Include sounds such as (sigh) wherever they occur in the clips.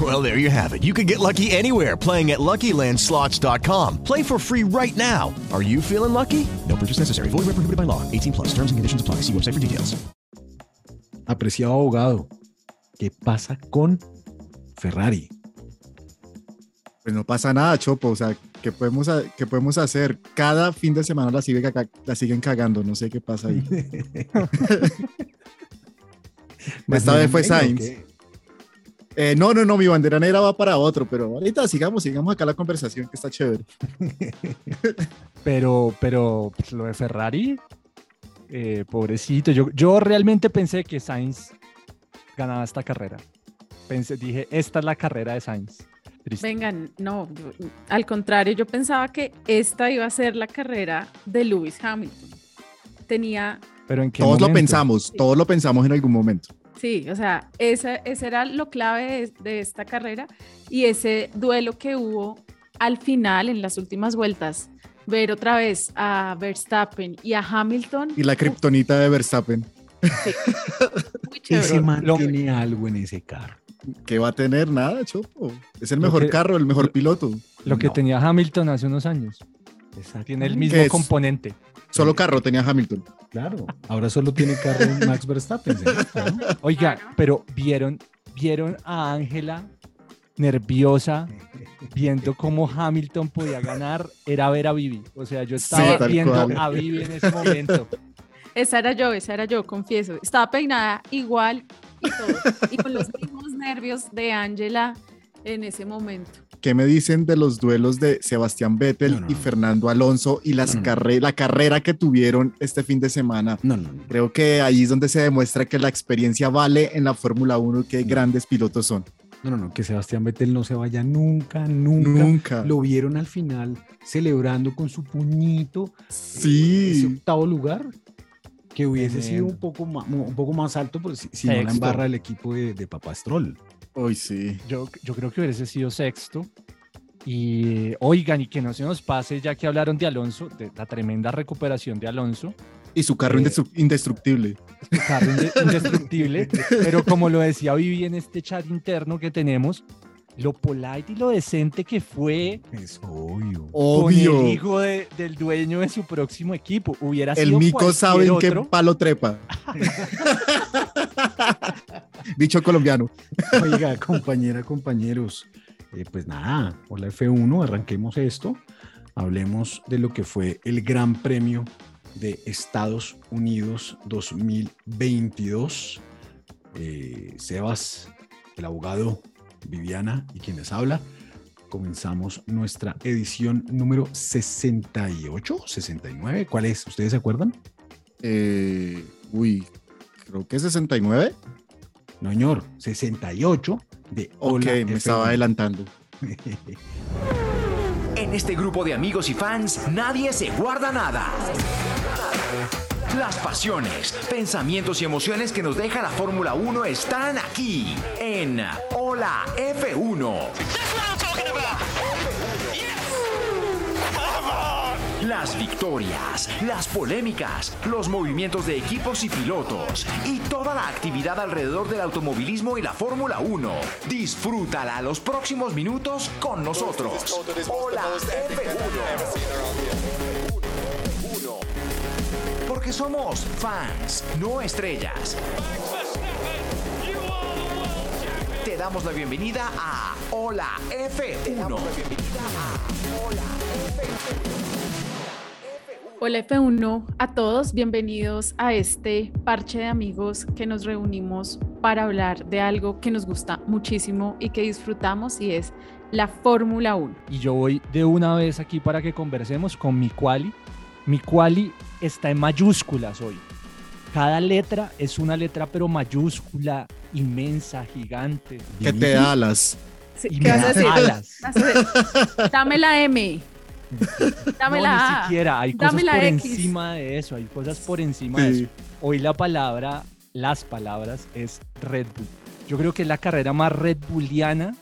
Well, there you have it. You can get lucky anywhere playing at LuckyLandSlots.com. Play for free right now. Are you feeling lucky? No purchase necessary. Void where prohibited by law. 18 plus. Terms and conditions apply. See website for details. Apreciado abogado, ¿qué pasa con Ferrari? Pues no pasa nada, Chopo. O sea, ¿qué podemos, qué podemos hacer? Cada fin de semana la, sigue caga- la siguen cagando. No sé qué pasa ahí. (laughs) Esta vez fue Venga, ¿o Sainz. Eh, no, no, no, mi bandera negra va para otro, pero ahorita sigamos, sigamos acá la conversación que está chévere. (laughs) Pero, pero pues, lo de Ferrari, eh, pobrecito. Yo, yo realmente pensé que Sainz ganaba esta carrera. Pensé, dije, esta es la carrera de Sainz. Triste. Vengan, no, yo- al contrario, yo pensaba que esta iba a ser la carrera de Lewis Hamilton. Tenía, Pero en qué Todos lo momento? pensamos, todos lo pensamos en algún momento. Sí, o sea, ese, ese era lo clave de, de esta carrera y ese duelo que hubo al final, en las últimas vueltas, ver otra vez a Verstappen y a Hamilton. Y la kriptonita de Verstappen, (laughs) muy chévere. Ese man lo- tiene algo en ese carro. ¿qué va a tener? Nada, Chopo. Es el mejor que- carro, el mejor piloto. Lo que No. tenía Hamilton hace unos años. Tiene el mismo componente. Solo carro tenía Hamilton. Claro, ahora solo tiene carro (laughs) Max Verstappen. Oiga, pero vieron, vieron a Ángela nerviosa viendo cómo Hamilton podía ganar, era ver a Vivi. O sea, yo estaba viendo cual. a Vivi en ese momento. Esa era yo, esa era yo, confieso. Estaba peinada igual y todo. Y con los mismos nervios de Angela en ese momento. ¿Qué me dicen de los duelos de Sebastián Vettel No, no, y. Fernando Alonso y las No, no. carre- la carrera que tuvieron este fin de semana? No, no, no. Creo que ahí es donde se demuestra que la experiencia vale en la Fórmula 1 y qué No. grandes pilotos son. No, no, no, que Sebastián Vettel no se vaya nunca, nunca. Nunca. Lo vieron al final celebrando con su puñito ese Sí. octavo lugar, que hubiese sido un poco más, un poco más alto, pero si, si no la embarra el equipo de, de Papá Stroll. Hoy sí. Yo, yo creo que hubiese sido sexto. Y oigan, y que no se nos pase, ya que hablaron de Alonso, de la tremenda recuperación de Alonso, Y su carro Eh, indestru- indestructible. su carro inde- (laughs) indestructible, pero como lo decía Vivi en este chat interno que tenemos, lo polite y lo decente que fue Es obvio. con el Obvio. hijo de- del dueño de su próximo equipo. Hubiera El sido mico sabe en qué palo trepa. (laughs) Dicho colombiano. Oiga, compañera, compañeros, eh, pues nada, hola F1, arranquemos esto. Hablemos de lo que fue el Gran Premio de Estados Unidos 2022. Eh, Sebas, el abogado, Viviana y quienes habla. Comenzamos nuestra edición número 68, 69. ¿Cuál es? ¿Ustedes se acuerdan? Eh, uy, creo que 69. No, señor, 68 de Ok, Hola me F1. estaba adelantando. En este grupo de amigos y fans, nadie se guarda nada. Las pasiones, pensamientos y emociones que nos deja la Fórmula 1 están aquí en Hola F1. Las victorias, las polémicas, los movimientos de equipos y pilotos y toda la actividad alrededor del automovilismo y la Fórmula 1. Disfrútala los próximos minutos con nosotros. Hola F1. Porque somos fans, no estrellas. Te damos la bienvenida a Hola F1. Hola F1 a todos, bienvenidos a este parche de amigos que nos reunimos para hablar de algo que nos gusta muchísimo y que disfrutamos y es la Fórmula 1. Y yo voy de una vez aquí para que conversemos con mi quali. Mi quali está en mayúsculas hoy. cada letra es una letra pero mayúscula, inmensa, gigante. Que te da alas. Sí, Y ¿Qué me vas a decir? alas. (laughs) Dame la M. (laughs) Dame no, la ni A. siquiera, hay Dame cosas por X. encima de eso, hay cosas por encima de eso. Hoy la palabra, las palabras es Red Bull. Yo creo que es la carrera más Red Bulliana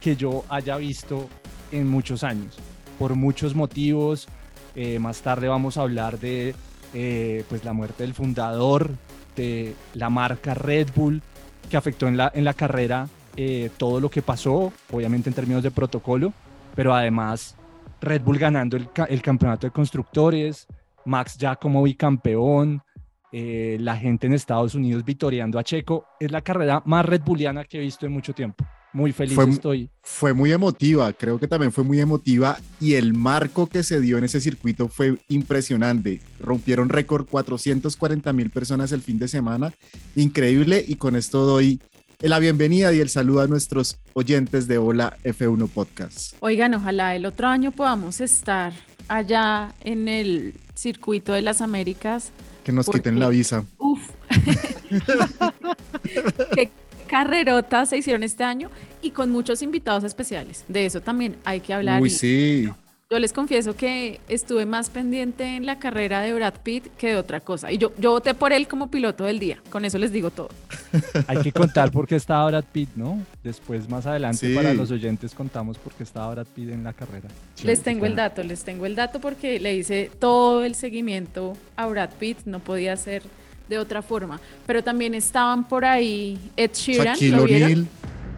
que yo haya visto en muchos años, por muchos motivos. Eh, más tarde vamos a hablar de eh, pues la muerte del fundador de la marca Red Bull, que afectó en la, en la carrera eh, todo lo que pasó, obviamente en términos de protocolo, pero además Red Bull ganando el, el campeonato de constructores, Max ya como bicampeón, la gente en Estados Unidos vitoreando a Checo. Es la carrera más Red Bulliana que he visto en mucho tiempo. Muy feliz Fue estoy. Fue muy emotiva, creo que también fue muy emotiva y el marco que se dio en ese circuito fue impresionante. Rompieron récord 440 mil personas el fin de semana, increíble y con esto doy la bienvenida y el saludo a nuestros oyentes de Hola F1 Podcast. Oigan, ojalá el otro año podamos estar allá en el circuito de las Américas. Que nos Porque- quiten la visa. Uf. (laughs) (laughs) carrerotas se hicieron este año y con muchos invitados especiales. De eso también hay que hablar. Uy, y sí. Yo les confieso que estuve más pendiente en la carrera de Brad Pitt que de otra cosa. Y yo, yo voté por él como piloto del día. Con eso les digo todo. Hay que contar por qué estaba Brad Pitt, ¿no? Después, más adelante, Sí. para los oyentes, contamos por qué estaba Brad Pitt en la carrera. les tengo el dato, les tengo el dato porque le hice todo el seguimiento a Brad Pitt. No podía ser de otra forma. Pero también estaban por ahí Ed Sheeran. Shaquille. O'Neal,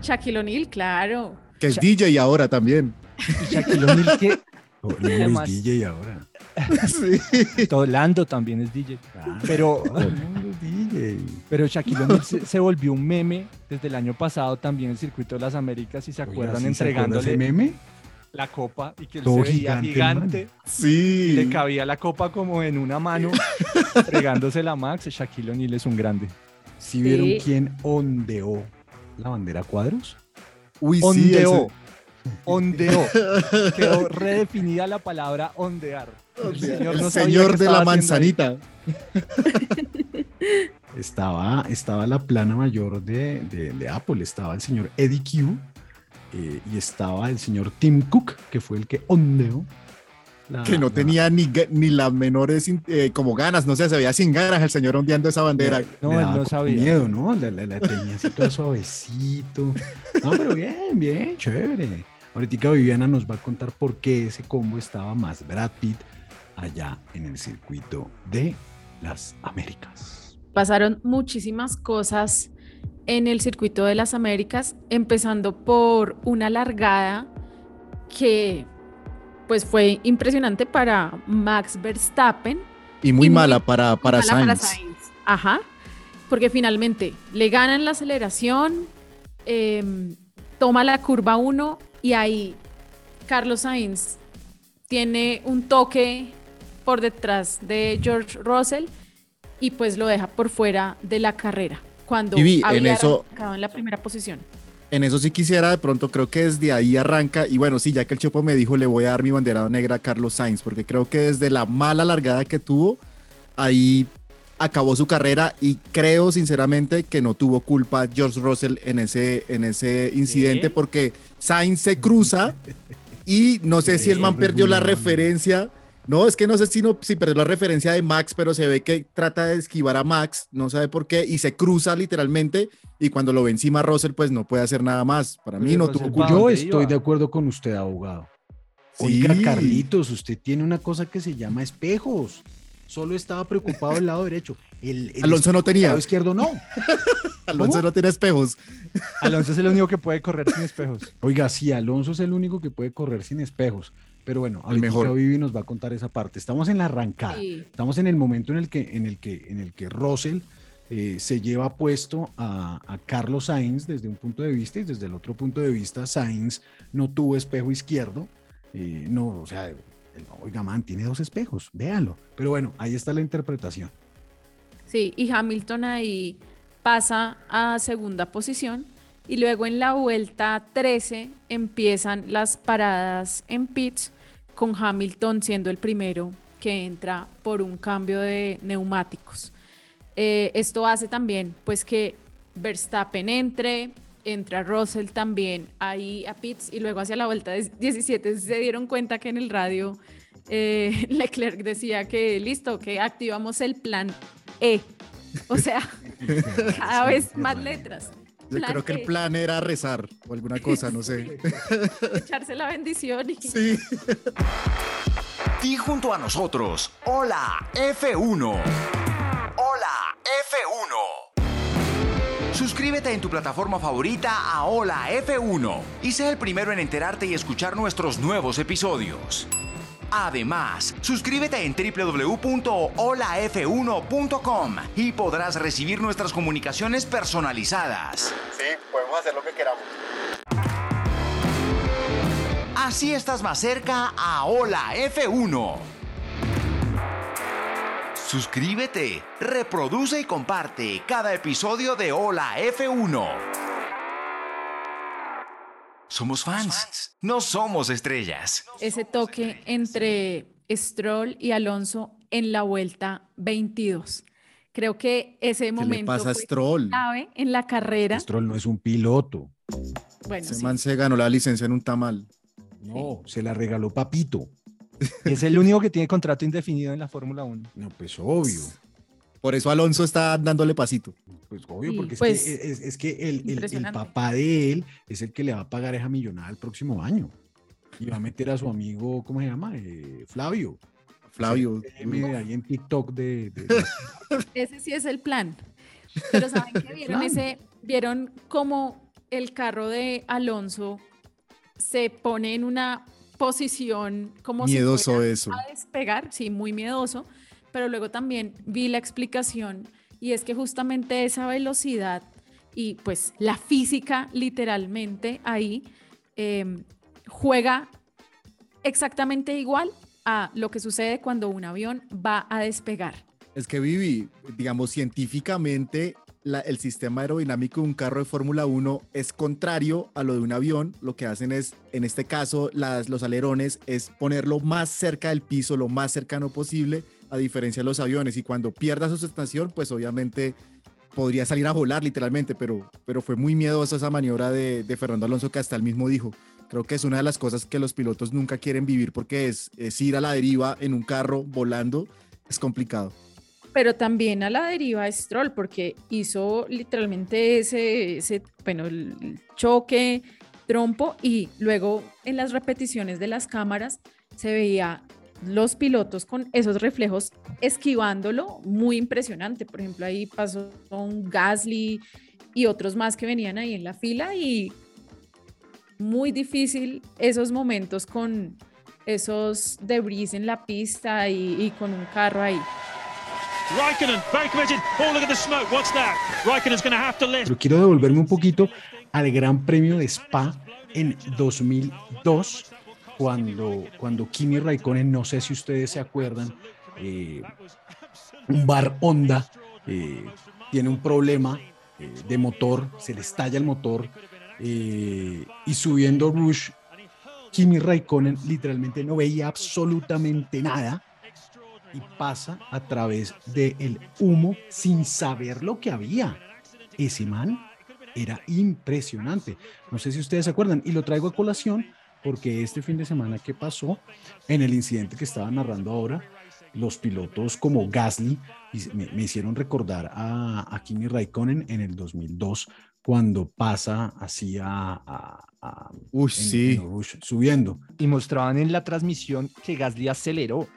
Shaquille O'Neal, claro. que es DJ ahora también. Y (laughs) Shaquille O'Neal, que Oh, no, es DJ ahora. (laughs) Sí. todo Lando también es DJ. Pero, Todo el mundo es DJ. pero Shaquille O'Neal se, se volvió un meme desde el año pasado también en el circuito de las Américas, si se Oiga, acuerdan, ¿sí se acuerda ese entregándole meme? La copa y que él Todo se veía gigante Sí. le cabía la copa como en una mano, (laughs) entregándosela a Max. Shaquille O'Neal es un grande. ¿Sí vieron Sí. quién ondeó la bandera cuadros? Uy, sí. Ondeó. ese- Ondeó. (laughs) Quedó redefinida la palabra ondear. El señor, El no sabía señor qué de la manzanita. (laughs) Estaba, estaba la plana mayor de, de- de Apple, estaba el señor Eddie Q eh, y estaba el señor Tim Cook, que fue el que ondeó. la- que no la- tenía ni, ni las menores eh, como ganas, no sé, se veía sin ganas el señor ondeando esa bandera. No, le él no sabía. miedo, ¿no? La, la- la tenía así todo suavecito. No, pero bien, bien, chévere. Ahorita Viviana nos va a contar por qué ese combo estaba más Brad Pitt allá en el circuito de las Américas. Pasaron muchísimas cosas en el circuito de las Américas, empezando por una largada que pues fue impresionante para Max Verstappen. Y muy Y muy mala para, para mala para Sainz. Sainz. Ajá, porque finalmente le ganan la aceleración, em, toma la curva 1 y ahí Carlos Sainz tiene un toque por detrás de George Russell y pues lo deja por fuera de la carrera cuando vi, en había eso- arrancado en la primera posición. En eso sí quisiera, de pronto creo que desde ahí arranca. Y bueno, sí, ya que el Chopo me dijo, le voy a dar mi bandera negra a Carlos Sainz, porque creo que desde la mala largada que tuvo, ahí acabó su carrera y creo sinceramente que no tuvo culpa George Russell en ese, en ese incidente, porque Sainz se cruza y no sé si el man perdió la referencia. No, es que no sé si, no, si perdió la referencia de Max, pero se ve que trata de esquivar a Max, no sabe por qué, y se cruza literalmente, y cuando lo ve encima Russell, pues no puede hacer nada más. Para mí Oye, no tuvo culpa. Yo estoy de acuerdo con usted, abogado. Sí. Oiga, Carlitos, usted tiene una cosa que se llama espejos. Solo estaba preocupado del lado derecho. El, el Alonso no tenía. lado izquierdo no. (laughs) Alonso ¿Cómo? no tiene espejos. Alonso es el único que puede correr sin espejos. Oiga, sí, Alonso es el único que puede correr sin espejos. Pero bueno, ahorita mejor. Vivi nos va a contar esa parte. Estamos en la arrancada. Sí. Estamos en el momento en el que, en el que, en el que Russell eh, se lleva puesto a, a Carlos Sainz desde un punto de vista y desde el otro punto de vista Sainz no tuvo espejo izquierdo. eh, no, o sea, el- oiga, man, tiene dos espejos, véanlo. Pero bueno, ahí está la interpretación. Sí, y Hamilton ahí pasa a segunda posición y luego en la vuelta 13 empiezan las paradas en pits con Hamilton siendo el primero que entra por un cambio de neumáticos. Eh, esto hace también pues que Verstappen entre, entra Russell también ahí a pits y luego hacia la vuelta de 17 se dieron cuenta que en el radio eh, (laughs) Leclerc decía que listo, que activamos el plan E. O sea, (laughs) cada vez más letras. Yo Plan creo que el plan era rezar o alguna cosa, no sé. Echarse la bendición y Sí. Di junto a nosotros, hola F1. Hola F1. Suscríbete en tu plataforma favorita a Hola F1 y sé el primero en enterarte y escuchar nuestros nuevos episodios. Además, suscríbete en www.holaf1.com y podrás recibir nuestras comunicaciones personalizadas. Sí, podemos hacer lo que queramos. Así estás más cerca a Hola F1. Suscríbete, reproduce y comparte cada episodio de Hola F1. Somos fans, no somos estrellas. ese toque entre Stroll y Alonso en la vuelta 22. Creo que ese ¿Qué momento le pasa a Stroll? clave en la carrera. Stroll no es un piloto. Bueno, Ese sí. man se ganó la licencia en un tamal. No, se la regaló Papito. (laughs) Es el único que tiene contrato indefinido en la Fórmula 1. No, pues obvio. Por eso Alonso está dándole pasito. Pues obvio, Sí, porque pues, es, que, es, es que el, el- papá de él es el que le va a pagar esa millonada el próximo año. Y va a meter a su amigo, ¿cómo se llama? Eh, Flavio. Flavio. De ahí en TikTok de, de- de- (laughs) Ese sí es el plan. Pero ¿saben qué? (laughs) ¿Vieron, ese, ¿Vieron cómo el carro de Alonso se pone en una posición como si Miedoso fuera eso. a despegar? Sí, muy miedoso. Pero luego también vi la explicación y es que justamente esa velocidad y pues la física literalmente ahí eh, juega exactamente igual a lo que sucede cuando un avión va a despegar. Es que Vivi, digamos, científicamente el sistema aerodinámico de un carro de Fórmula 1 es contrario a lo de un avión. Lo que hacen es, en este caso, las, los alerones, es ponerlo más cerca del piso, lo más cercano posible, a diferencia de los aviones. Y cuando pierda su sustentación, pues obviamente podría salir a volar literalmente, pero, pero fue muy miedosa esa maniobra de, de Fernando Alonso que hasta él mismo dijo. Creo que es una de las cosas que los pilotos nunca quieren vivir porque es, es ir a la deriva en un carro volando. Es complicado. Pero también a la deriva Stroll, porque hizo literalmente ese, ese bueno, el choque, trompo, y luego en las repeticiones de las cámaras se veía los pilotos con esos reflejos esquivándolo, muy impresionante. Por ejemplo, ahí pasó un Gasly y otros más que venían ahí en la fila y muy difícil esos momentos con esos debris en la pista y con un carro ahí. Raikkonen. Pero quiero devolverme un poquito al Gran Premio de Spa en 2002, cuando, cuando Kimi Raikkonen, no sé si ustedes se acuerdan, eh, un bar Honda eh, tiene un problema eh, de motor, se le estalla el motor eh, y subiendo Rush, Kimi Raikkonen literalmente no veía absolutamente nada y pasa a través del humo sin saber lo que había. Ese man era impresionante. No sé si ustedes se acuerdan y lo traigo a colación porque este fin de semana que pasó en el incidente que estaba narrando ahora, los pilotos como Gasly me, me hicieron recordar a, a Kimi Raikkonen en el 2002 cuando pasa así a, a- a- Uy, en- sí. en Rush subiendo. Y mostraban en la transmisión que Gasly aceleró.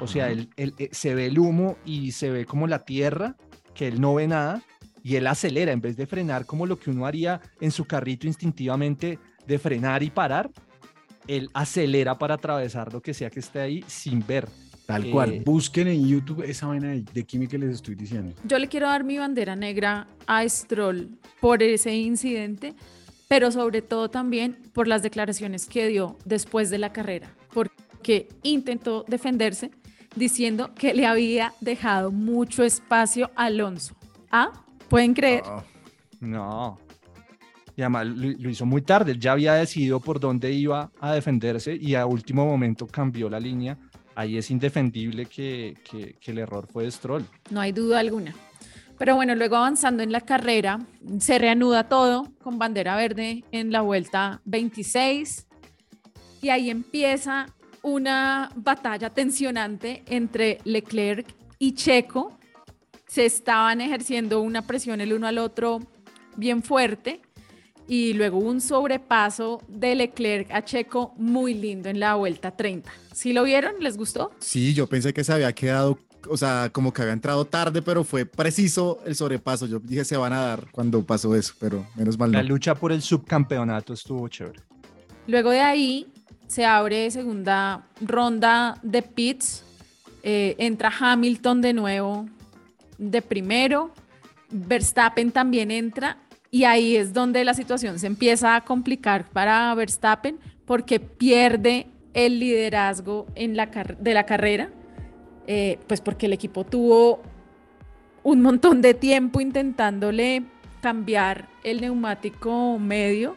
O sea, Ajá. él, él- eh, se ve el humo y se ve como la tierra, que él no ve nada, y él acelera en vez de frenar como lo que uno haría en su carrito instintivamente de frenar y parar. Él acelera para atravesar lo que sea que esté ahí sin ver. Tal Eh, cual. Busquen en YouTube esa vaina de, de Kimi que les estoy diciendo. Yo le quiero dar mi bandera negra a Stroll por ese incidente, pero sobre todo también por las declaraciones que dio después de la carrera, porque intentó defenderse diciendo que le había dejado mucho espacio a Alonso. ¿Ah? ¿Pueden creer? No. Y además lo, lo hizo muy tarde. Él ya había decidido por dónde iba a defenderse y a último momento cambió la línea. Ahí es indefendible que, que- que el error fue de Stroll. No hay duda alguna. Pero bueno, luego avanzando en la carrera, se reanuda todo con bandera verde en la vuelta 26 y ahí empieza una batalla tensionante entre Leclerc y Checo. Se estaban ejerciendo una presión el uno al otro bien fuerte y luego un sobrepaso de Leclerc a Checo muy lindo en la vuelta 30. ¿Sí lo vieron? ¿Les gustó? Sí, yo pensé que se había quedado, o sea, como que había entrado tarde, pero fue preciso el sobrepaso. Yo dije se van a dar cuando pasó eso, pero menos mal no. La lucha por el subcampeonato estuvo chévere. Luego de ahí se abre segunda ronda de pits. Eh, entra Hamilton de nuevo de primero. Verstappen también entra y ahí es donde la situación se empieza a complicar para Verstappen porque pierde el liderazgo en la de la carrera, eh, pues porque el equipo tuvo un montón de tiempo intentándole cambiar el neumático medio.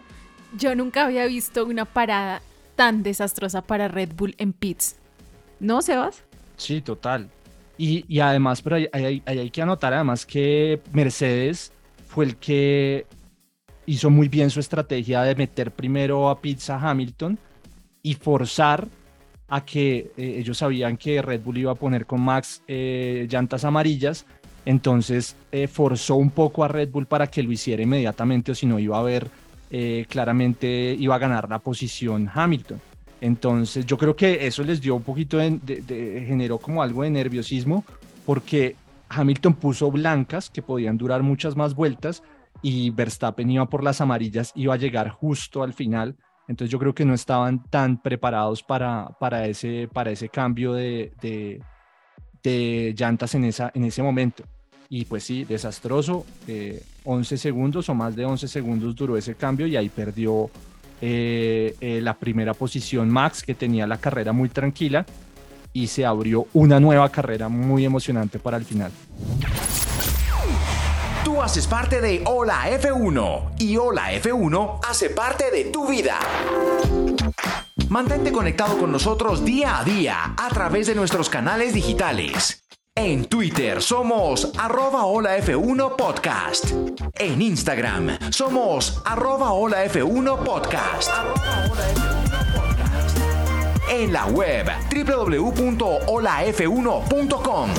Yo nunca había visto una parada tan desastrosa para Red Bull en pits. ¿No, Sebas? Sí, total. Y, y además, pero hay, que anotar además que Mercedes fue el que hizo muy bien su estrategia de meter primero a Pizza Hamilton y forzar a que eh, ellos sabían que Red Bull iba a poner con Max eh, llantas amarillas, entonces eh, forzó un poco a Red Bull para que lo hiciera inmediatamente o si no iba a haber claramente iba a ganar la posición Hamilton. Entonces yo creo que eso les dio un poquito de, generó como algo de nerviosismo porque Hamilton puso blancas que podían durar muchas más vueltas y Verstappen iba por las amarillas, iba a llegar justo al final. Entonces yo creo que no estaban tan preparados para, ese, cambio de, de, de llantas en, ese momento. Y pues sí, desastroso. 11 eh, segundos o más de 11 segundos duró ese cambio y ahí perdió eh, eh, la primera posición Max, que tenía la carrera muy tranquila. Y se abrió una nueva carrera muy emocionante para el final. Tú haces parte de Hola F1 y Hola F1 hace parte de tu vida. Mantente conectado con nosotros día a día a través de nuestros canales digitales. En Twitter somos arroba hola F1 podcast. En Instagram somos arroba hola F1 podcast. En la web www.holaf1.com.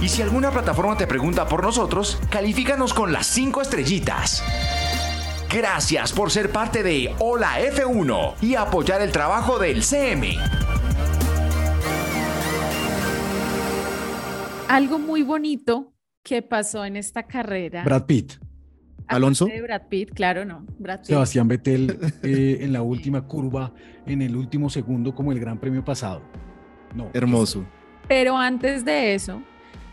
Y si alguna plataforma te pregunta por nosotros, califícanos con las 5 estrellitas. Gracias por ser parte de Hola F1 y apoyar el trabajo del CM. Algo muy bonito que pasó en esta carrera. Brad Pitt. Alonso. Brad Pitt, claro, no. Brad Pitt. Sebastián Vettel (laughs) eh, en la última curva, en el último segundo, como el Gran Premio pasado. No. Hermoso. Pero antes de eso,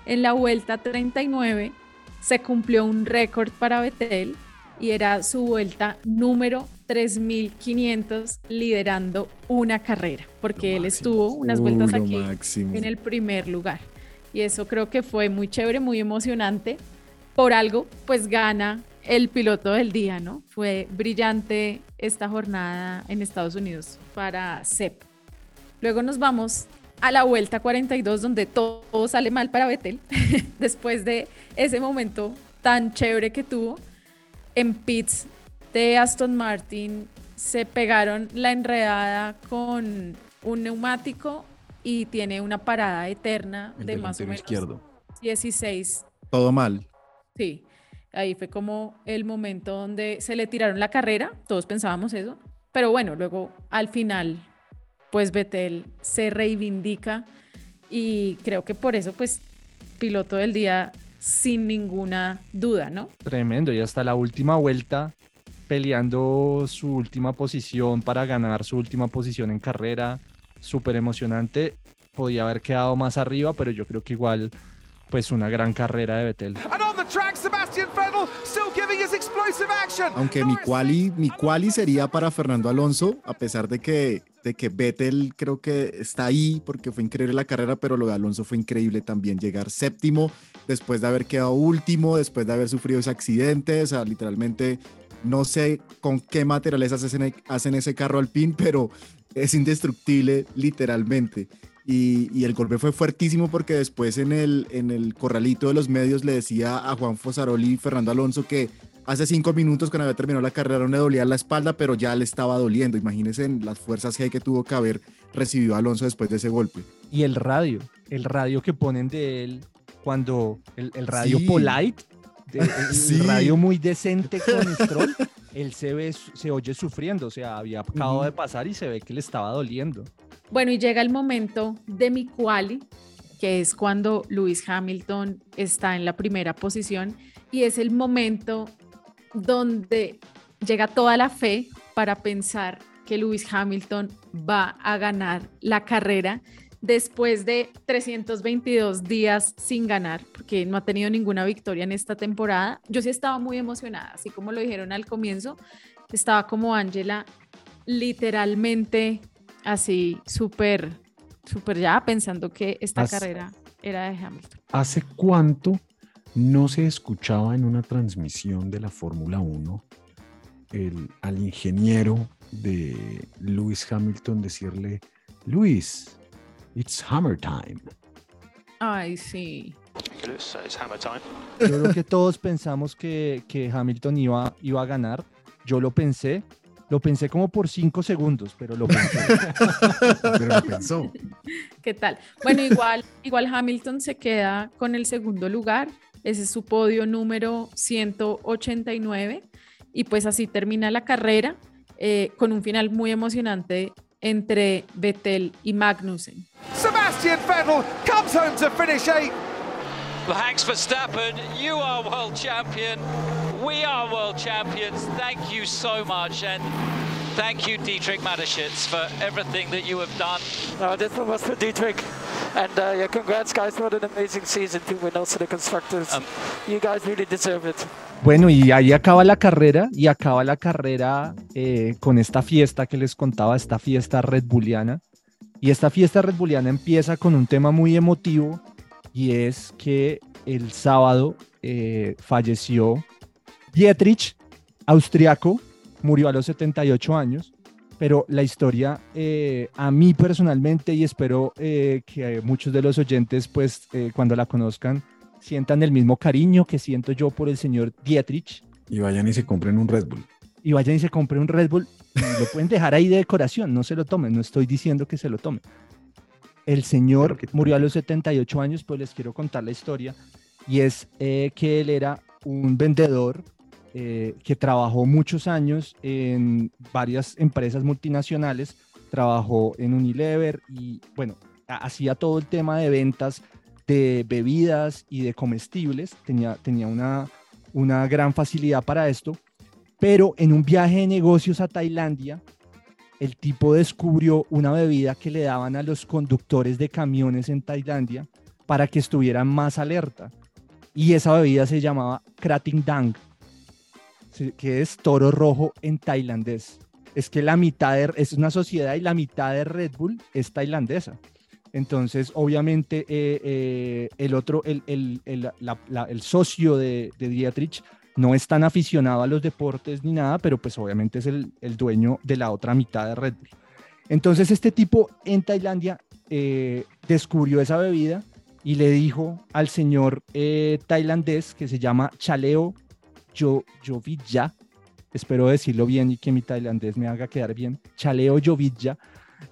en la vuelta 39 se cumplió un récord para Vettel y era su vuelta número 3500 liderando una carrera, porque él estuvo unas vueltas aquí en el primer lugar. Y eso creo que fue muy chévere, muy emocionante. Por algo, pues gana el piloto del día, ¿no? Fue brillante esta jornada en Estados Unidos para CEP. Luego nos vamos a la vuelta 42, donde todo, sale mal para Vettel, (laughs) después de ese momento tan chévere que tuvo. En pits de Aston Martin se pegaron la enredada con un neumático y tiene una parada eterna de más o menos izquierdo. 16. Todo mal. Sí, ahí fue como el momento donde se le tiraron la carrera, todos pensábamos eso, pero bueno, luego al final, pues Betel se reivindica y creo que por eso, pues, piloto del día sin ninguna duda, ¿no? Tremendo, y hasta la última vuelta peleando su última posición para ganar su última posición en carrera súper emocionante. Podía haber quedado más arriba, pero yo creo que igual, pues una gran carrera de Vettel. Aunque mi quali, mi quali sería para Fernando Alonso, a pesar de que, de que Vettel creo que está ahí porque fue increíble la carrera, pero lo de Alonso fue increíble también. Llegar séptimo después de haber quedado último, después de haber sufrido ese accidente, o sea, literalmente no sé con qué materiales hacen, hacen ese carro al pin, pero es indestructible literalmente. Y, y el golpe fue fuertísimo porque después en el, en el corralito de los medios le decía a Juan Fosaroli y Fernando Alonso que hace cinco minutos cuando había terminado la carrera no le dolía la espalda, pero ya le estaba doliendo. Imagínense en las fuerzas que, hay que tuvo que haber recibido Alonso después de ese golpe. Y el radio, el radio que ponen de él cuando el, el radio Sí. polite, de- el, el Sí. radio muy decente (laughs) con Stroll, él se ve, se oye sufriendo, o sea, había acabado de pasar y se ve que le estaba doliendo. Bueno, y llega el momento de mi quali, que es cuando Lewis Hamilton está en la primera posición y es el momento donde llega toda la fe para pensar que Lewis Hamilton va a ganar la carrera después de 322 días sin ganar, porque no ha tenido ninguna victoria en esta temporada. Yo sí estaba muy emocionada, así como lo dijeron al comienzo, estaba como Angela literalmente así súper, súper ya pensando que esta carrera era de Hamilton. ¿Hace cuánto no se escuchaba en una transmisión de la Fórmula 1 el, al ingeniero de Lewis Hamilton decirle, Luis, it's hammer time? Ay, sí. It's hammer time. Yo creo que todos pensamos que, que Hamilton iba, iba a ganar. Yo lo pensé, lo pensé como por cinco segundos, pero lo pensé. (laughs) Pero lo pensó. (laughs) ¿Qué tal? Bueno, igual, igual Hamilton se queda con el segundo lugar. Ese es su podio número 189. Y pues así termina la carrera eh, con un final muy emocionante entre Vettel y Magnussen. Sebastian Vettel comes home to finish eighth. Max Verstappen, you are world champion. We are world champions. Thank you so much. And thank you, Dietrich Mateschitz, for everything that you have done. No, this one was for Dietrich. And uh, yeah, congrats, guys. What an amazing season to win also the constructors. you guys really deserve it. Bueno, y ahí acaba la carrera y acaba la carrera eh, con esta fiesta que les contaba, esta fiesta Red Bulliana. Y esta fiesta Red Bulliana empieza con un tema muy emotivo y es que el sábado eh, falleció Dietrich, austriaco, murió a los 78 años, pero la historia eh, a mí personalmente y espero eh, que muchos de los oyentes pues eh, cuando la conozcan sientan el mismo cariño que siento yo por el señor Dietrich Y vayan y se compren un Red Bull. y vayan y se compren un Red Bull lo pueden dejar ahí de decoración, no se lo tomen, no estoy diciendo que se lo tomen. El señor murió a los 78 años, pues les quiero contar la historia y es eh, que él era un vendedor eh, que trabajó muchos años en varias empresas multinacionales, trabajó en Unilever y bueno, ha- hacía todo el tema de ventas de bebidas y de comestibles, tenía, tenía una, una gran facilidad para esto, pero en un viaje de negocios a Tailandia, el tipo descubrió una bebida que le daban a los conductores de camiones en Tailandia para que estuvieran más alerta. Y esa bebida se llamaba Krating Dang, que es toro rojo en tailandés. Es que la mitad es una sociedad y la mitad de Red Bull es tailandesa. Entonces, obviamente, eh, eh, el otro, el, el- el- socio de, de Dietrich no es tan aficionado a los deportes ni nada, pero pues obviamente es el, dueño de la otra mitad de Red Bull. Entonces, este tipo en Tailandia eh, descubrió esa bebida y le dijo al señor tailandés que se llama Chaleo Yo, Jovilla, espero decirlo bien y que mi tailandés me haga quedar bien, Chaleo Jovilla,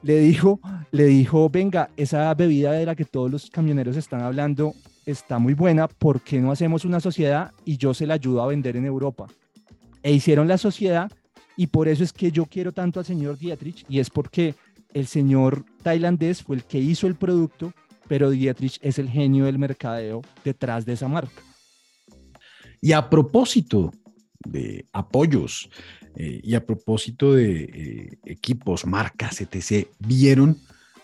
le dijo, le dijo, venga, esa bebida de la que todos los camioneros están hablando está muy buena, ¿por qué no hacemos una sociedad y yo se la ayudo a vender en Europa? E hicieron la sociedad y por eso es que yo quiero tanto al señor Dietrich y es porque el señor tailandés fue el que hizo el producto, pero Dietrich es el genio del mercadeo detrás de esa marca. Y a propósito de apoyos eh, y a propósito de eh, equipos, marcas, etc., vieron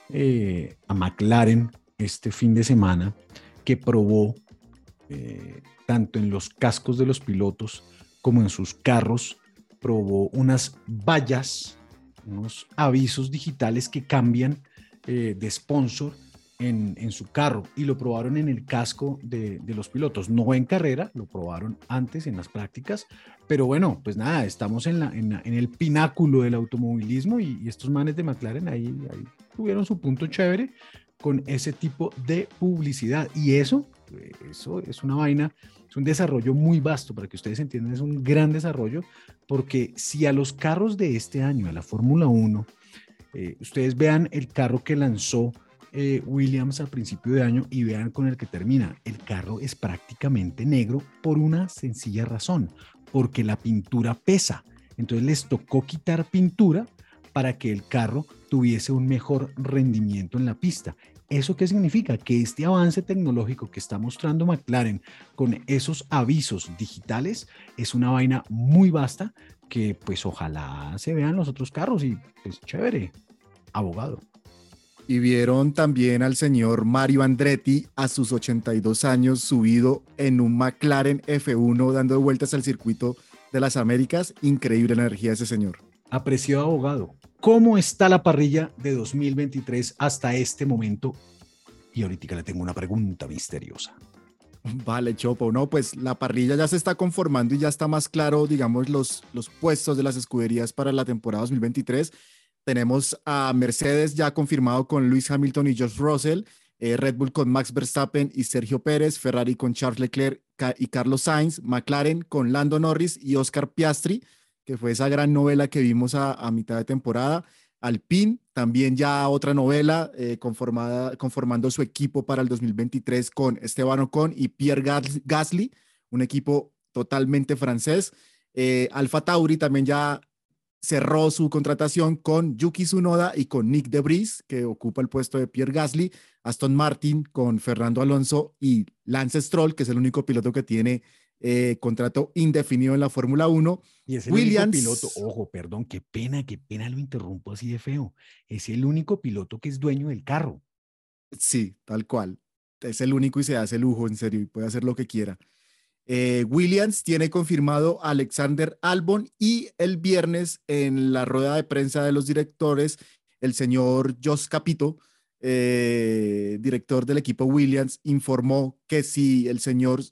eh, a McLaren este fin de semana que probó tanto en los cascos de los pilotos como en sus carros, probó unas vallas, unos avisos digitales que cambian de sponsor en, en su carro y lo probaron en el casco de, de los pilotos, no en carrera, lo probaron antes en las prácticas, pero bueno, pues nada, estamos en, la, en, la- en el pináculo del automovilismo y, y estos manes de McLaren ahí, ahí tuvieron su punto chévere con ese tipo de publicidad. Y eso, eso es una vaina, es un desarrollo muy vasto, para que ustedes entiendan, es un gran desarrollo, porque si a los carros de este año, a la Fórmula 1, eh, ustedes vean el carro que lanzó eh, Williams al principio de año y vean con el que termina. El carro es prácticamente negro por una sencilla razón, porque la pintura pesa. Entonces les tocó quitar pintura para que el carro tuviese un mejor rendimiento en la pista. ¿Eso qué significa? Que este avance tecnológico que está mostrando McLaren con esos avisos digitales es una vaina muy vasta que pues ojalá se vean los otros carros y pues chévere, abogado. Y vieron también al señor Mario Andretti a sus 82 años subido en un McLaren F1 dando vueltas al circuito de las Américas. Increíble la energía de ese señor. Apreciado abogado, ¿cómo está la parrilla de 2023 hasta este momento? Y ahorita le tengo una pregunta misteriosa. Vale, Chopo, no, pues la parrilla ya se está conformando y ya está más claro, digamos, los, los puestos de las escuderías para la temporada 2023. Tenemos a Mercedes ya confirmado con Luis Hamilton y George Russell, eh, Red Bull con Max Verstappen y Sergio Pérez, Ferrari con Charles Leclerc y Carlos Sainz, McLaren con Lando Norris y Oscar Piastri, que fue esa gran novela que vimos a, mitad de temporada. Alpine, también ya otra novela eh, conformada, conformando su equipo para el 2023 con Esteban Ocon y Pierre Gasly, un equipo totalmente francés. Eh, Alfa Tauri también ya cerró su contratación con Yuki Tsunoda y con Nick DeBris, que ocupa el puesto de Pierre Gasly, Aston Martin con Fernando Alonso y Lance Stroll, que es el único piloto que tiene eh, contrato indefinido en la Fórmula 1. Y es el único piloto, ojo, perdón, qué pena, qué pena lo interrumpo así de feo. Es el único piloto que es dueño del carro. Sí, tal cual. Es el único y se hace lujo, en serio, y puede hacer lo que quiera. Eh, Williams tiene confirmado a Alexander Albon y el viernes en la rueda de prensa de los directores, el señor Jos Capito, eh, director del equipo Williams, informó que si el señor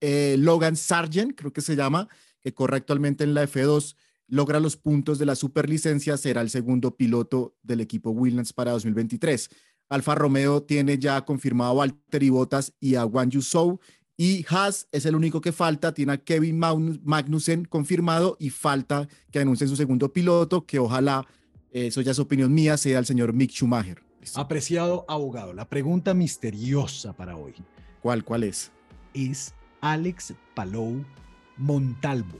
eh, Logan Sargent, creo que se llama, que corre actualmente en la F2, logra los puntos de la superlicencia, será el segundo piloto del equipo Williams para 2023. Alfa Romeo tiene ya confirmado a Valtteri Bottas y a Wang Yusou y Haas es el único que falta, tiene a Kevin Magnussen confirmado y falta que anuncien su segundo piloto, que ojalá, eso ya es opinión mía, sea el señor Mick Schumacher. Apreciado abogado, la pregunta misteriosa para hoy. ¿Cuál, cuál es? Es Alex Palou Montalvo.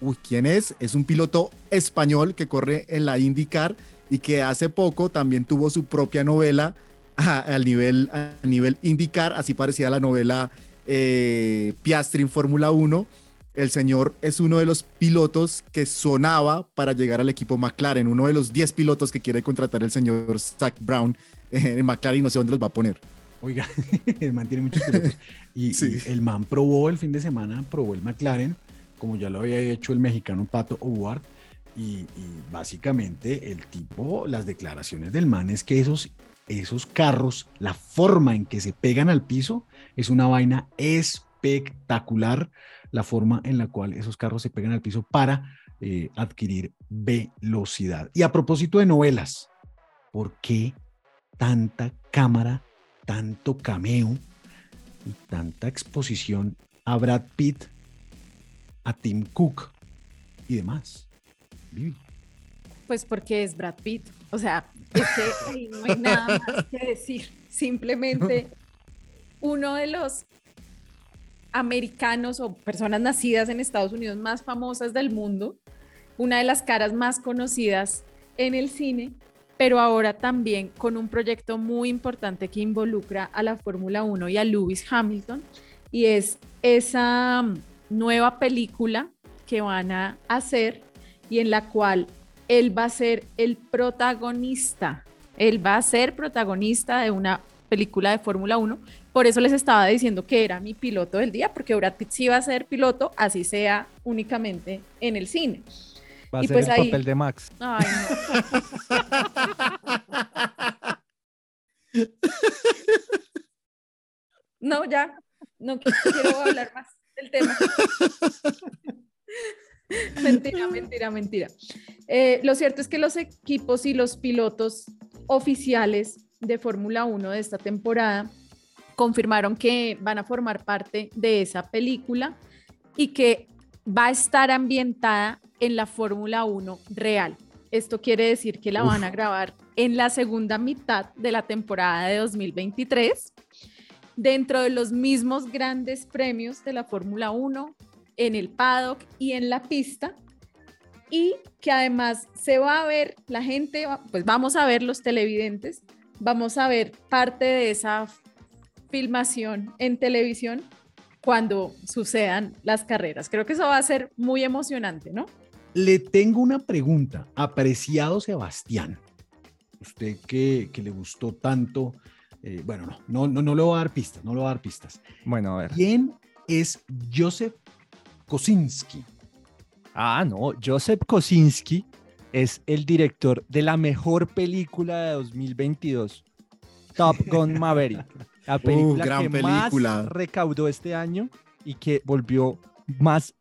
Uy, ¿quién es? Es un piloto español que corre en la IndyCar y que hace poco también tuvo su propia novela al nivel, a nivel indicar, así parecía la novela eh, Piastri en Fórmula 1. El señor es uno de los pilotos que sonaba para llegar al equipo McLaren, uno de los 10 pilotos que quiere contratar el señor Zach Brown en McLaren y no sé dónde los va a poner. Oiga, (laughs) el man tiene muchos pilotos. Y, el man probó el fin de semana, probó el McLaren, como ya lo había hecho el mexicano Pato Howard. Y, y, básicamente el tipo, las declaraciones del man es que esos esos carros, la forma en que se pegan al piso, es una vaina espectacular, la forma en la cual esos carros se pegan al piso para eh, adquirir velocidad. Y a propósito de novelas, ¿por qué tanta cámara, tanto cameo y tanta exposición a Brad Pitt, a Tim Cook y demás? Pues porque es Brad Pitt. O sea, no hay nada más que decir. Simplemente uno de los americanos o personas nacidas en Estados Unidos más famosas del mundo, una de las caras más conocidas en el cine, pero ahora también con un proyecto muy importante que involucra a la Fórmula 1 y a Lewis Hamilton, y es esa nueva película que van a hacer y en la cual él va a ser el protagonista. Él va a ser protagonista de una película de Fórmula 1. Por eso les estaba diciendo que era mi piloto del día, porque Brad Pitt sí va a ser piloto, así sea únicamente en el cine. Va a ser pues el papel de Max. Ay, no. (laughs) no, ya. No quiero hablar más del tema. (laughs) (laughs) mentira, mentira, mentira. Eh, lo cierto es que los equipos y los pilotos oficiales de Fórmula 1 de esta temporada confirmaron que van a formar parte de esa película y que va a estar ambientada en la Fórmula 1 real. Esto quiere decir que la van a grabar en la segunda mitad de la temporada de 2023, dentro de los mismos grandes premios de la Fórmula 1, en el paddock y en la pista, y que además se va a ver, la gente, pues vamos a ver los televidentes, vamos a ver parte de esa filmación en televisión cuando sucedan las carreras. Creo que eso va a ser muy emocionante, ¿no? Le tengo una pregunta, apreciado Sebastián. Usted que, que le gustó tanto, eh, bueno, no, no, no, no le voy a dar pistas, no le voy a dar pistas. Bueno, a ver. ¿Quién es Joseph Kosinski? Ah, no, Joseph Kosinski es el director de la mejor película de 2022, Top Gun (laughs) Maverick. La película gran que película. más recaudó este año y que volvió más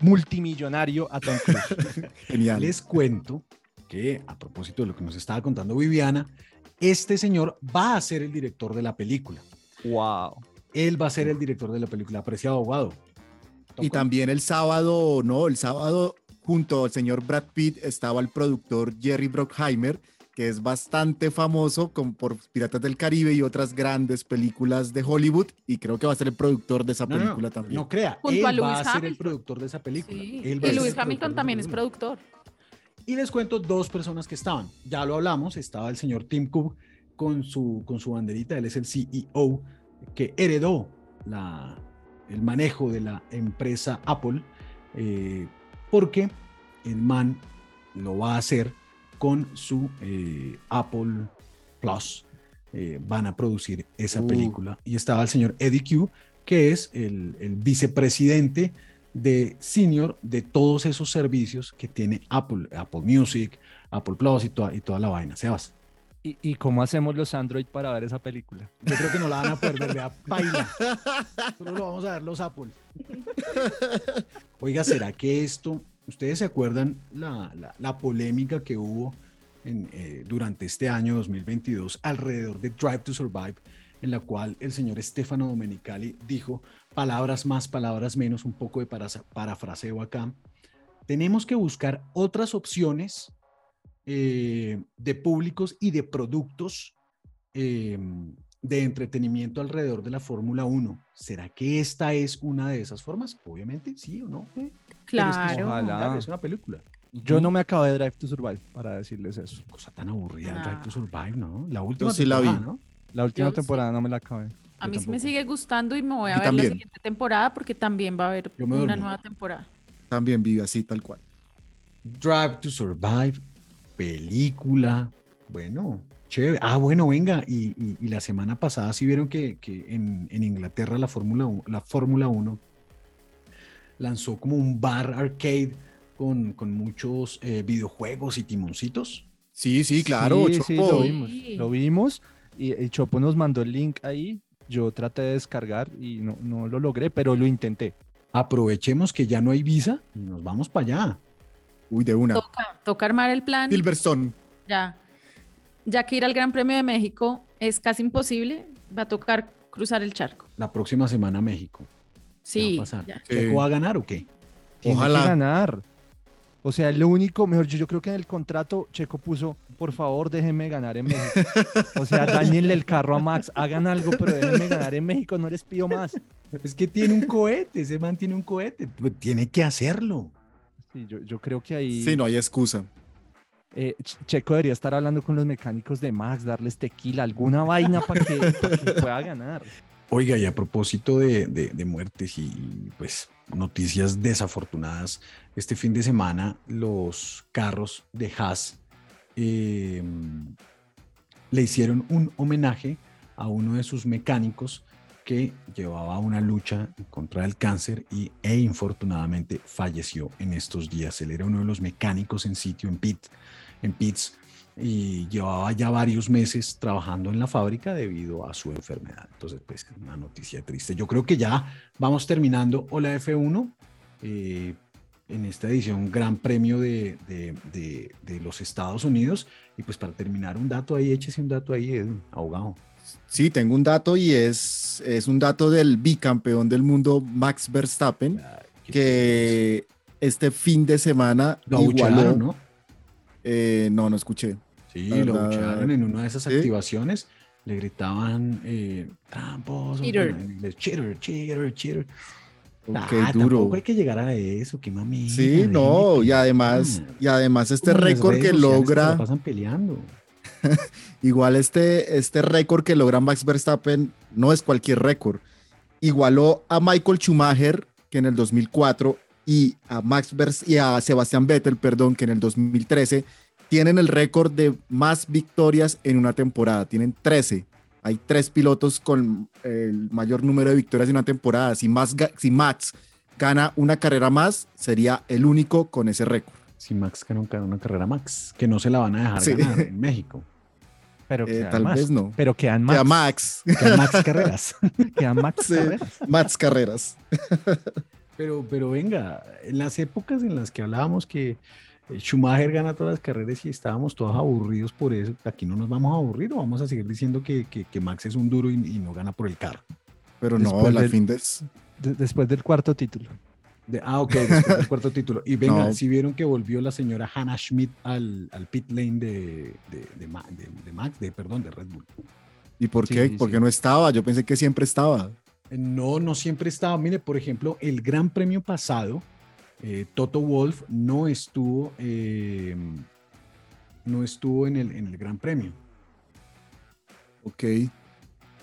multimillonario a Tom Cruise. (laughs) Genial. Les cuento que, a propósito de lo que nos estaba contando Viviana, este señor va a ser el director de la película. Wow. Él va a ser el director de la película, apreciado abogado. Y también el sábado, no, el sábado junto al señor Brad Pitt estaba el productor Jerry Bruckheimer, que es bastante famoso con, por Piratas del Caribe y otras grandes películas de Hollywood y creo que va a ser el productor de esa No, no, película también. No crea, Junto él a va a ser el productor de esa película. Sí. Él va Y Lewis el Hamilton también es productor. Y les cuento dos personas que estaban. Ya lo hablamos, estaba el señor Tim Cook con su, con su banderita, él es el CEO que heredó la, el manejo de la empresa Apple, eh, porque el man lo va a hacer con su eh, Apple Plus. Eh, van a producir esa Uh. película. Y estaba el señor Eddie Q, que es el, el vicepresidente de senior de todos esos servicios que tiene Apple, Apple Music, Apple Plus y toda, y toda la vaina. Sebas. ¿Y, ¿Y cómo hacemos los Android para ver esa película? Yo creo que no la van a poder ver, vea, paila. (laughs) Solo lo vamos a ver los Apple. (laughs) Oiga, ¿será que esto, ustedes se acuerdan la, la- la polémica que hubo en, eh, durante este año 2022 alrededor de Drive to Survive, en la cual el señor Stefano Domenicali dijo palabras más, palabras menos, un poco de parafraseo acá. Tenemos que buscar otras opciones eh, de públicos y de productos eh, de entretenimiento alrededor de la Fórmula 1. ¿Será que esta es una de esas formas? Obviamente, sí o no. Pero es que es- Claro. Ojalá. es una película. Yo no me acabé de Drive to Survive para decirles eso. Cosa tan aburrida, Ah. Drive to Survive, ¿no? La última sí la vi. temporada, ¿no? La última Yo sí. temporada no me la acabé. A mí sí me sigue gustando y me voy a Y ver también. la siguiente temporada porque también va a haber Yo una nueva temporada. También vive así, tal cual. Drive to Survive, película. Bueno, chévere. Ah, bueno, venga. Y, y- y la semana pasada sí vieron que, que en, en Inglaterra la Fórmula 1, la Fórmula 1 lanzó como un bar arcade con, con muchos eh, videojuegos y timoncitos. Sí, sí, claro. Sí, sí, Chopo. lo vimos. Lo vimos y el Chopo nos mandó el link ahí. Yo traté de descargar y no, no lo logré, pero lo intenté. Aprovechemos que ya no hay visa y nos vamos para allá. Uy, de una. Toca, toca armar el plan. Silverstone. Ya. Ya que ir al Gran Premio de México es casi imposible, va a tocar cruzar el charco. La próxima semana a México. ¿Qué Sí. va a pasar? ya. ¿Checo va a ganar o qué? Tiene Ojalá. que ganar. O sea, lo único, mejor yo, yo creo que en el contrato Checo puso, por favor, déjenme ganar en México. O sea, (laughs) dañenle el carro a Max, hagan algo, pero déjenme ganar en México, no les pido más. Es que tiene un cohete, ese man tiene un cohete. Pues tiene que hacerlo. Sí, yo, yo creo que ahí Sí, no hay excusa. eh, Ch- Checo debería estar hablando con los mecánicos de Max, darles tequila, alguna vaina para que, para que (laughs) pueda ganar. Oiga, y a propósito de, de- de muertes y pues noticias desafortunadas, este fin de semana los carros de Haas eh, le hicieron un homenaje a uno de sus mecánicos que llevaba una lucha contra el cáncer y, e infortunadamente falleció en estos días. Él era uno de los mecánicos en sitio en pit, en pits y llevaba ya varios meses trabajando en la fábrica debido a su enfermedad. Entonces, pues, una noticia triste. Yo creo que ya vamos terminando. Hola F1. Eh, en esta edición Gran Premio de, de- de- de los Estados Unidos. Y pues para terminar, un dato ahí, échese un dato ahí, Edwin, abogado. Sí, tengo un dato y es, es un dato del bicampeón del mundo Max Verstappen, que este fin de semana Lo igualó. ¿no? Eh, no, no escuché. Sí, lo abuchearon en una de esas ¿sí? activaciones. Le gritaban eh, tramposo. Cheater. en inglés, cheater, cheater, cheater. Ok, Ah, duro. Tampoco hay que llegar a eso, qué mami. Sí, no, y además, y además este récord que logra, pasan peleando. (laughs) igual este, este récord que logra Max Verstappen no es cualquier récord. Igualó a Michael Schumacher, que en el 2004, y a Max y a Sebastián Vettel, perdón, que en el 2013 tienen el récord de más victorias en una temporada. Tienen 13. Hay tres pilotos con el mayor número de victorias en una temporada. Si, si Max gana una carrera más, sería el único con ese récord. Si Max gana un- una carrera Max, que no se la van a dejar Sí. ganar en México. Pero Eh, quedan tal más. vez no. Pero quedan más. Queda Max. Quedan Max carreras. (laughs) Quedan Max Sí, carreras. Max carreras. Pero, pero venga, en las épocas en las que hablábamos que eh, Schumacher gana todas las carreras y estábamos todos aburridos por eso, aquí no nos vamos a aburrir o vamos a seguir diciendo que, que- que Max es un duro y, y no gana por el carro. Pero no, Después la del- fin de- después del cuarto título. De- ah, ok, después del (laughs) cuarto título. Y venga, No. si vieron que volvió la señora Hannah Schmidt al, al pit lane de, de, de Ma- de- de Max, de, perdón, de Red Bull. ¿Y por Sí, qué? sí, Porque sí. no estaba. Yo pensé que siempre estaba. Eh, No, no siempre estaba. Mire, por ejemplo, el Gran Premio pasado, eh, Toto Wolf no estuvo, eh, no estuvo en el, en el Gran Premio. Ok.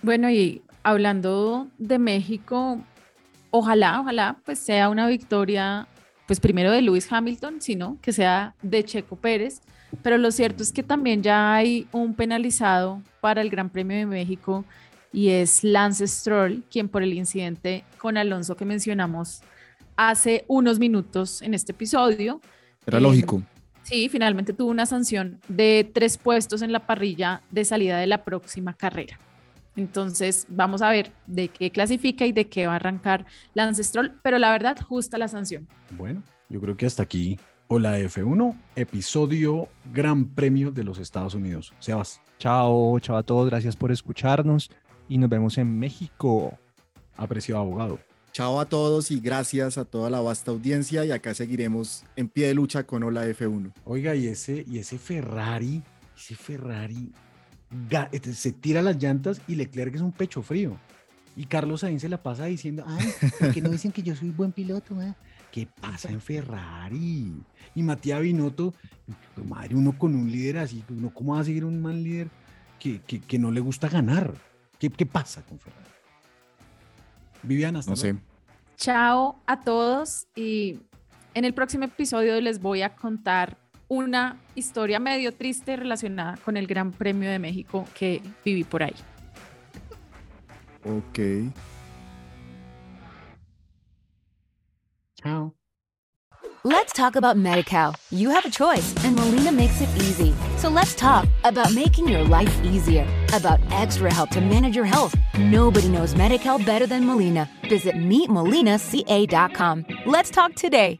Bueno, y hablando de México, ojalá, ojalá, pues sea una victoria, pues primero de Lewis Hamilton, sino que sea de Checo Pérez. Pero lo cierto es que también ya hay un penalizado para el Gran Premio de México y es Lance Stroll, quien por el incidente con Alonso que mencionamos hace unos minutos en este episodio. Era eh, lógico. Sí, finalmente tuvo una sanción de tres puestos en la parrilla de salida de la próxima carrera. Entonces, vamos a ver de qué clasifica y de qué va a arrancar Lance Stroll, pero la verdad, justa la sanción. Bueno, yo creo que hasta aquí. Hola F1, episodio Gran Premio de los Estados Unidos. Sebas, Chao, chao a todos. Gracias por escucharnos y nos vemos en México. apreciado abogado. Chao a todos y gracias a toda la vasta audiencia. Y acá seguiremos en pie de lucha con Hola F1. Oiga, y ese, y ese Ferrari, ese Ferrari se tira las llantas y Leclerc es un pecho frío. Y Carlos Sainz se la pasa diciendo, ay, ¿por qué no dicen que yo soy buen piloto? eh?". ¿Qué pasa en Ferrari? Y Matías Binotto, madre, uno con un líder así, uno cómo va a seguir un mal líder que, que- que no le gusta ganar. ¿Qué, qué pasa con Ferrari? Viviana, hasta No sé. Chao a todos y en el próximo episodio les voy a contar una historia medio triste relacionada con el Gran Premio de México que viví por ahí. Ok. Chao. Let's talk about MediCal. You have a choice, and Molina makes it easy. So let's talk about making your life easier, about extra help to manage your health. Nobody knows MediCal better than Molina. Visit meetmolinaca.com. Let's talk today.